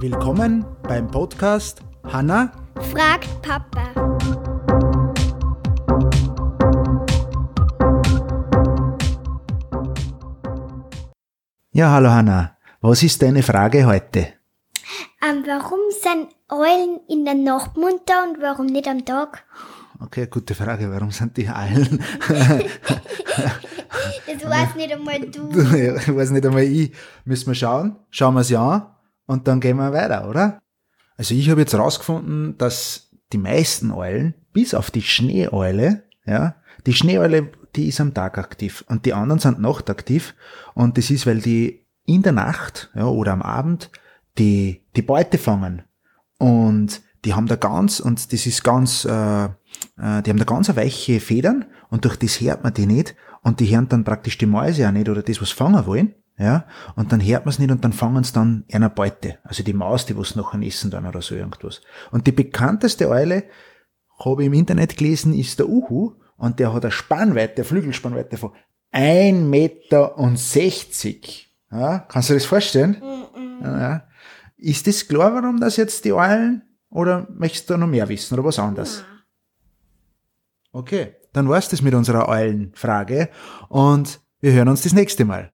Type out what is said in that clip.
Willkommen beim Podcast Hanna fragt Papa. Ja, hallo Hanna. Was ist deine Frage heute? Ähm, warum sind Eulen in der Nacht munter und warum nicht am Tag? Okay, gute Frage. Warum sind die Eulen? Das weiß nicht einmal du. ich weiß nicht einmal ich. Müssen wir schauen? Schauen wir es ja an und dann gehen wir weiter, oder? Also ich habe jetzt rausgefunden, dass die meisten Eulen, bis auf die Schneeeule, ja, die Schneeeule, die ist am Tag aktiv und die anderen sind nachtaktiv und das ist, weil die in der Nacht ja, oder am Abend die, die Beute fangen und die haben da ganz, und das ist ganz, äh, äh, die haben da ganz weiche Federn und durch das hört man die nicht und die hören dann praktisch die Mäuse auch nicht oder das, was fangen wollen. Ja, und dann hört man es nicht und dann fangen sie dann einer Beute. Also die Maus, die was nachher essen dann oder so irgendwas. Und die bekannteste Eule, habe ich im Internet gelesen, ist der Uhu und der hat eine Spannweite, eine Flügelspannweite von 1,60 Meter. Ja, kannst du dir das vorstellen? Ja. Ist das klar, warum das jetzt die Eulen oder möchtest du noch mehr wissen oder was anderes? Okay, dann war's das mit unserer Eulenfrage und wir hören uns das nächste Mal.